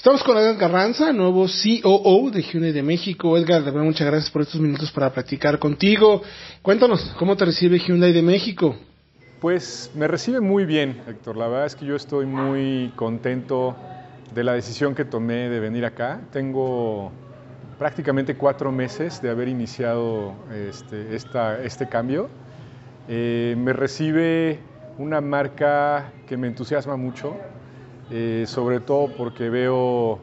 Estamos con Edgar Carranza, nuevo COO de Hyundai de México. Edgar, de verdad, muchas gracias por estos minutos para platicar contigo. Cuéntanos, ¿cómo te recibe Hyundai de México? Pues me recibe muy bien, Héctor. La verdad es que yo estoy muy contento de la decisión que tomé de venir acá. Tengo prácticamente cuatro meses de haber iniciado este, este cambio. Eh, me recibe una marca que me entusiasma mucho, eh, sobre todo porque veo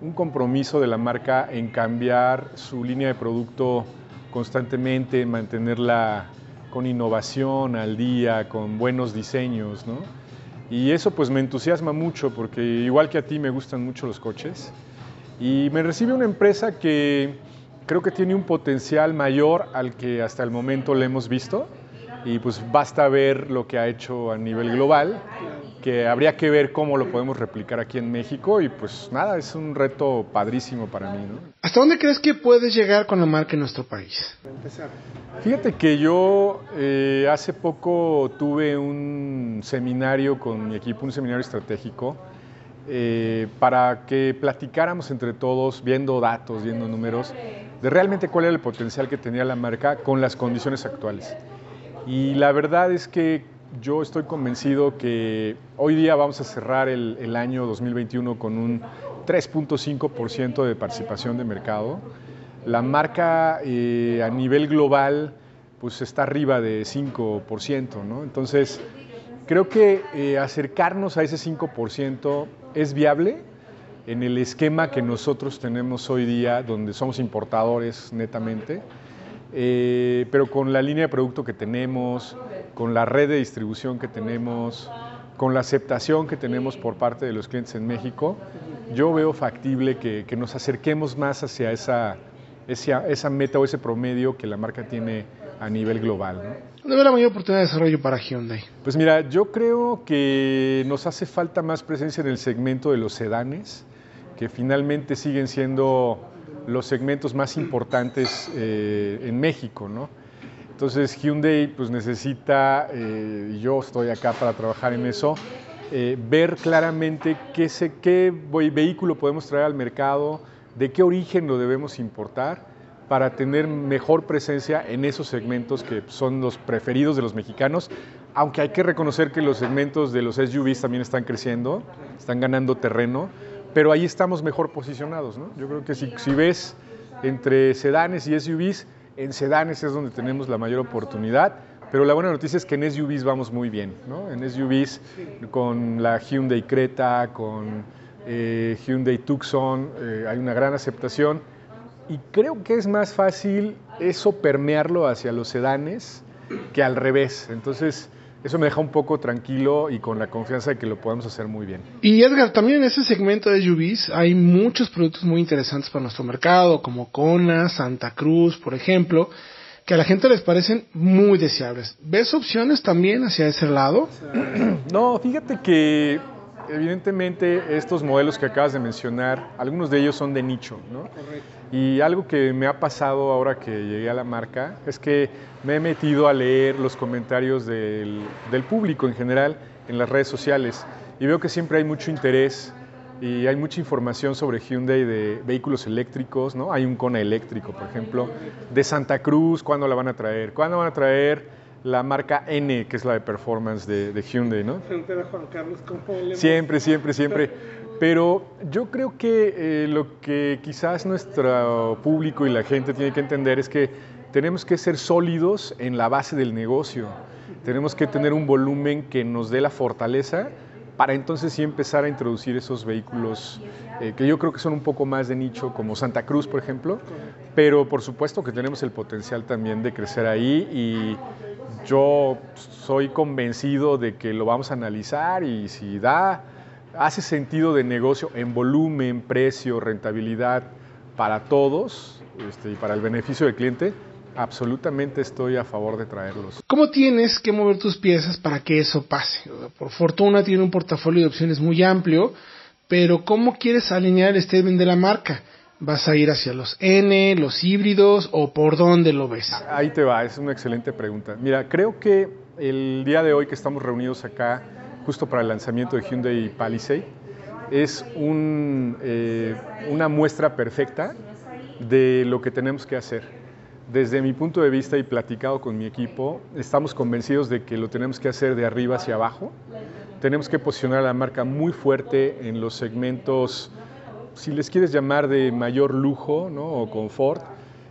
un compromiso de la marca en cambiar su línea de producto constantemente, mantenerla con innovación al día, con buenos diseños, ¿no? Y eso pues me entusiasma mucho porque igual que a ti me gustan mucho los coches. Y me recibe una empresa que creo que tiene un potencial mayor al que hasta el momento le hemos visto. Y pues basta ver lo que ha hecho a nivel global que habría que ver cómo lo podemos replicar aquí en México y pues nada, es un reto padrísimo para mí. ¿Hasta dónde crees que puedes llegar con la marca en nuestro país? Fíjate que yo eh, hace poco tuve un seminario con mi equipo, un seminario estratégico, eh, para que platicáramos entre todos, viendo datos, viendo números, de realmente cuál era el potencial que tenía la marca con las condiciones actuales. Y la verdad es que yo estoy convencido que hoy día vamos a cerrar el, año 2021 con un 3.5% de participación de mercado. La marca eh, a nivel global pues está arriba de 5%, ¿no? Entonces, creo que eh, acercarnos a ese 5% es viable en el esquema que nosotros tenemos hoy día, donde somos importadores netamente. Eh, pero con la línea de producto que tenemos, con la red de distribución que tenemos, con la aceptación que tenemos por parte de los clientes en México, yo veo factible que, nos acerquemos más hacia esa, esa, meta o ese promedio que la marca tiene a nivel global. ¿no? ¿Dónde ve la mayor oportunidad de desarrollo para Hyundai? Pues mira, yo creo que nos hace falta más presencia en el segmento de los sedanes, que finalmente siguen siendo los segmentos más importantes eh, en México, ¿no? Entonces Hyundai pues necesita, eh, yo estoy acá para trabajar en eso, eh, ver claramente qué, qué vehículo podemos traer al mercado, de qué origen lo debemos importar para tener mejor presencia en esos segmentos que son los preferidos de los mexicanos, aunque hay que reconocer que los segmentos de los SUVs también están creciendo, están ganando terreno, pero ahí estamos mejor posicionados. ¿no? Yo creo que si, si ves entre sedanes y SUVs, en sedanes es donde tenemos la mayor oportunidad, pero la buena noticia es que en SUVs vamos muy bien. ¿no? En SUVs con la Hyundai Creta, con eh, Hyundai Tucson, eh, hay una gran aceptación y creo que es más fácil eso permearlo hacia los sedanes que al revés. Entonces, eso me deja un poco tranquilo y con la confianza de que lo podemos hacer muy bien. Y Edgar, también en ese segmento de SUVs hay muchos productos muy interesantes para nuestro mercado, como Kona, Santa Cruz, por ejemplo, que a la gente les parecen muy deseables. ¿Ves opciones también hacia ese lado? No, fíjate que evidentemente estos modelos que acabas de mencionar, algunos de ellos son de nicho, ¿no? Correcto. Y algo que me ha pasado ahora que llegué a la marca es que me he metido a leer los comentarios del, público en general en las redes sociales y veo que siempre hay mucho interés y hay mucha información sobre Hyundai de vehículos eléctricos, ¿no? Hay un Kona eléctrico, por ejemplo, de Santa Cruz, ¿cuándo la van a traer? ¿Cuándo van a traer la marca N, que es la de performance de, Hyundai, ¿no? Siempre, siempre, siempre. Pero yo creo que eh, lo que quizás nuestro público y la gente tiene que entender es que tenemos que ser sólidos en la base del negocio. Tenemos que tener un volumen que nos dé la fortaleza para entonces sí empezar a introducir esos vehículos eh, que yo creo que son un poco más de nicho, como Santa Cruz, por ejemplo, pero por supuesto que tenemos el potencial también de crecer ahí y yo soy convencido de que lo vamos a analizar y si da hace sentido de negocio en volumen, precio, rentabilidad para todos este, y para el beneficio del cliente, absolutamente estoy a favor de traerlos. ¿Cómo tienes que mover tus piezas para que eso pase? Por fortuna tiene un portafolio de opciones muy amplio, pero ¿cómo quieres alinear el statement de la marca? ¿Vas a ir hacia los N, los híbridos o por dónde lo ves? Ahí te va, es una excelente pregunta. Mira, creo que el día de hoy que estamos reunidos acá justo para el lanzamiento de Hyundai Palisade, es eh, una muestra perfecta de lo que tenemos que hacer. Desde mi punto de vista y platicado con mi equipo, estamos convencidos de que lo tenemos que hacer de arriba hacia abajo. Tenemos que posicionar a la marca muy fuerte en los segmentos, si les quieres llamar de mayor lujo ¿no? o confort,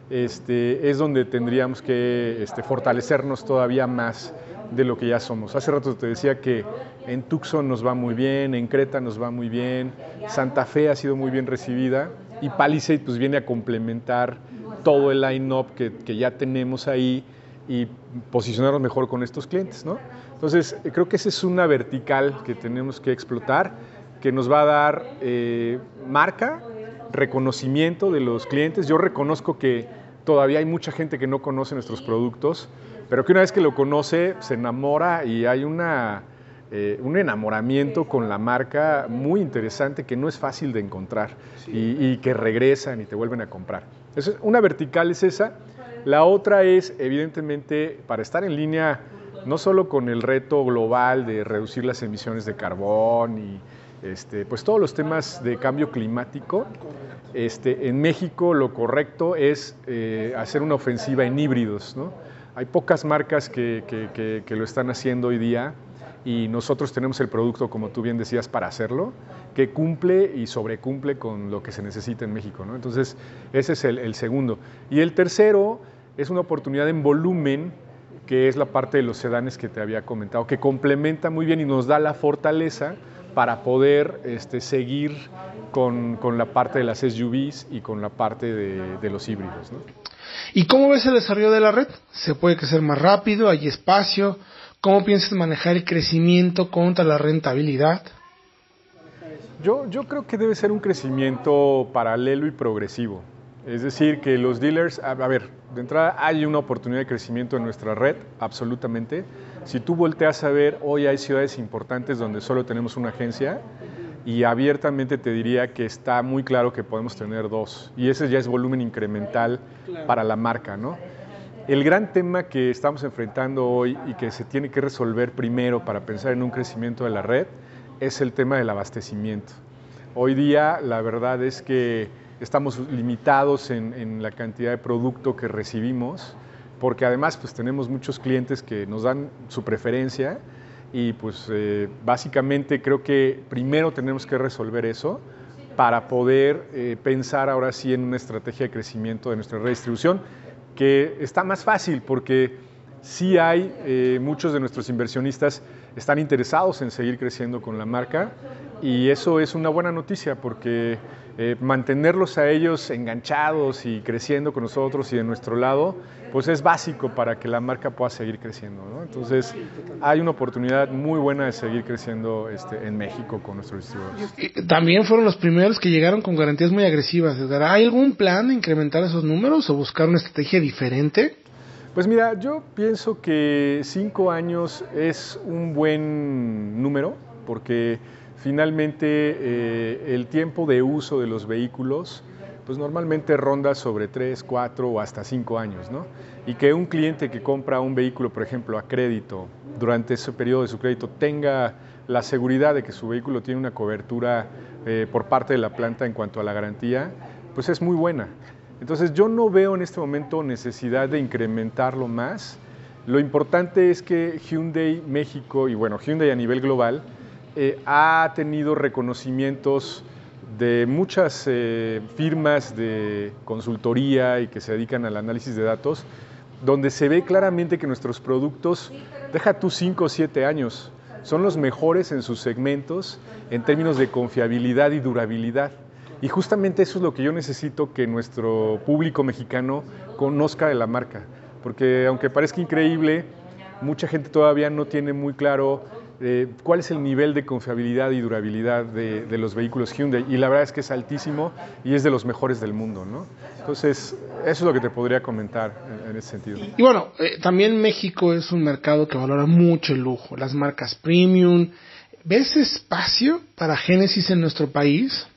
este, es donde tendríamos que este, fortalecernos todavía más de lo que ya somos. Hace rato te decía que en Tucson nos va muy bien, en Creta nos va muy bien, Santa Fe ha sido muy bien recibida y Palisade pues viene a complementar todo el line-up que, que, ya tenemos ahí y posicionarnos mejor con estos clientes, ¿no? Entonces, creo que esa es una vertical que tenemos que explotar, que nos va a dar eh, marca, reconocimiento de los clientes. Yo reconozco que todavía hay mucha gente que no conoce nuestros productos, pero que una vez que lo conoce se enamora y hay una, eh, un enamoramiento con la marca muy interesante que no es fácil de encontrar y, y, que regresan y te vuelven a comprar. Entonces, una vertical es esa. La otra es, evidentemente, para estar en línea no solo con el reto global de reducir las emisiones de carbón y este, pues todos los temas de cambio climático, este, en México lo correcto es eh, hacer una ofensiva en híbridos. ¿no? Hay pocas marcas que, lo están haciendo hoy día y nosotros tenemos el producto, como tú bien decías, para hacerlo, que cumple y sobrecumple con lo que se necesita en México. ¿no? Entonces, ese es el, segundo. Y el tercero es una oportunidad en volumen que es la parte de los sedanes que te había comentado, que complementa muy bien y nos da la fortaleza para poder este, seguir con, la parte de las SUVs y con la parte de, los híbridos. ¿Y cómo ves el desarrollo de la red? ¿Se puede crecer más rápido? ¿Hay espacio? ¿Cómo piensas manejar el crecimiento contra la rentabilidad? Yo, yo creo que debe ser un crecimiento paralelo y progresivo. Es decir, que los dealers, a, a, ver, de entrada hay una oportunidad de crecimiento en nuestra red, absolutamente. Si tú volteas a ver, hoy hay ciudades importantes donde solo tenemos una agencia y abiertamente te diría que está muy claro que podemos tener dos. Y ese ya es volumen incremental claro. para la marca, ¿no? El gran tema que estamos enfrentando hoy y que se tiene que resolver primero para pensar en un crecimiento de la red es el tema del abastecimiento. Hoy día la verdad es que estamos limitados en, en, la cantidad de producto que recibimos, porque además pues tenemos muchos clientes que nos dan su preferencia y pues eh, básicamente creo que primero tenemos que resolver eso para poder eh, pensar ahora sí en una estrategia de crecimiento de nuestra redistribución, que está más fácil porque sí hay eh, muchos de nuestros inversionistas están interesados en seguir creciendo con la marca y eso es una buena noticia porque eh, mantenerlos a ellos enganchados y creciendo con nosotros y de nuestro lado, pues es básico para que la marca pueda seguir creciendo. ¿no? Entonces hay una oportunidad muy buena de seguir creciendo este, en México con nuestros distribuidores. También fueron los primeros que llegaron con garantías muy agresivas. ¿Hay algún plan de incrementar esos números o buscar una estrategia diferente? Pues mira, yo pienso que cinco años es un buen número porque finalmente eh, el tiempo de uso de los vehículos pues normalmente ronda sobre 3, 4 o hasta 5 años, ¿no? Y que un cliente que compra un vehículo, por ejemplo, a crédito, durante ese periodo de su crédito, tenga la seguridad de que su vehículo tiene una cobertura eh, por parte de la planta en cuanto a la garantía, pues es muy buena. Entonces yo no veo en este momento necesidad de incrementarlo más. Lo importante es que Hyundai México y bueno, Hyundai a nivel global eh, ha tenido reconocimientos de muchas eh, firmas de consultoría y que se dedican al análisis de datos, donde se ve claramente que nuestros productos, deja tú 5 o 7 años, son los mejores en sus segmentos en términos de confiabilidad y durabilidad. Y justamente eso es lo que yo necesito que nuestro público mexicano conozca de la marca, porque aunque parezca increíble, mucha gente todavía no tiene muy claro eh, cuál es el nivel de confiabilidad y durabilidad de, los vehículos Hyundai y la verdad es que es altísimo y es de los mejores del mundo, ¿no? Entonces, eso es lo que te podría comentar en, ese sentido. Y bueno, eh, también México es un mercado que valora mucho el lujo, las marcas premium. ¿Ves espacio para Genesis en nuestro país?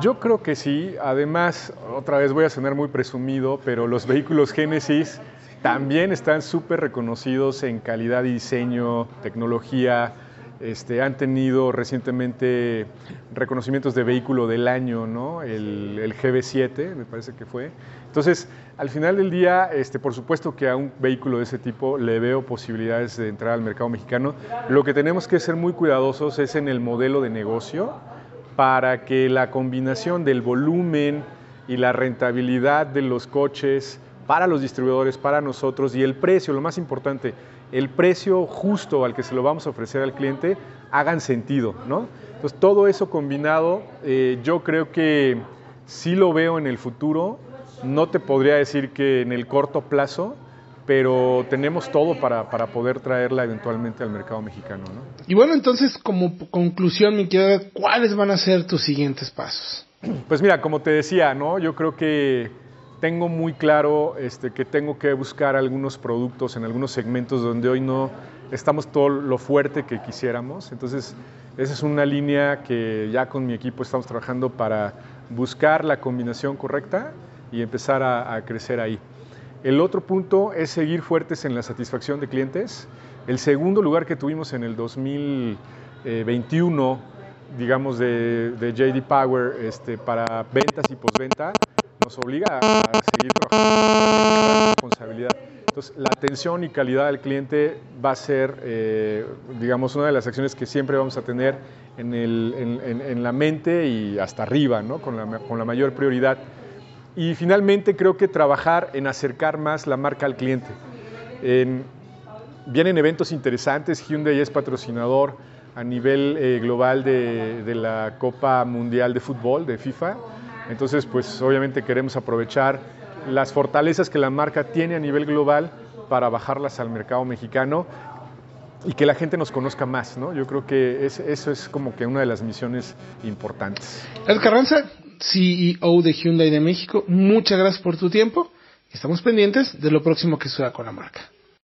Yo creo que sí. Además, otra vez voy a sonar muy presumido, pero los vehículos Genesis también están súper reconocidos en calidad y diseño, tecnología este, han tenido recientemente reconocimientos de vehículo del año, ¿no? el, el GB7, me parece que fue. Entonces, al final del día, este, por supuesto que a un vehículo de ese tipo le veo posibilidades de entrar al mercado mexicano. Lo que tenemos que ser muy cuidadosos es en el modelo de negocio para que la combinación del volumen y la rentabilidad de los coches para los distribuidores, para nosotros y el precio, lo más importante, el precio justo al que se lo vamos a ofrecer al cliente hagan sentido, ¿no? Entonces todo eso combinado, eh, yo creo que sí lo veo en el futuro. No te podría decir que en el corto plazo, pero tenemos todo para, para, poder traerla eventualmente al mercado mexicano. ¿no? Y bueno, entonces, como conclusión, mi querida, ¿cuáles van a ser tus siguientes pasos? Pues mira, como te decía, ¿no? yo creo que tengo muy claro este, que tengo que buscar algunos productos en algunos segmentos donde hoy no estamos todo lo fuerte que quisiéramos. Entonces, esa es una línea que ya con mi equipo estamos trabajando para buscar la combinación correcta y empezar a, a crecer ahí. El otro punto es seguir fuertes en la satisfacción de clientes. El segundo lugar que tuvimos en el 2021, digamos, de, de JD Power este, para ventas y postventa, nos obliga a seguir trabajando con responsabilidad. Entonces, la atención y calidad del cliente va a ser, eh, digamos, una de las acciones que siempre vamos a tener en, la mente y hasta arriba, ¿no? con la mayor prioridad. Y finalmente creo que trabajar en acercar más la marca al cliente. En, vienen eventos interesantes, Hyundai es patrocinador a nivel eh, global de, de, la Copa Mundial de Fútbol de FIFA. Entonces, pues obviamente queremos aprovechar las fortalezas que la marca tiene a nivel global para bajarlas al mercado mexicano y que la gente nos conozca más, ¿no? Yo creo que es, eso es como que una de las misiones importantes. Ed Carranza, CEO de Hyundai de México, muchas gracias por tu tiempo. Estamos pendientes de lo próximo que suceda con la marca.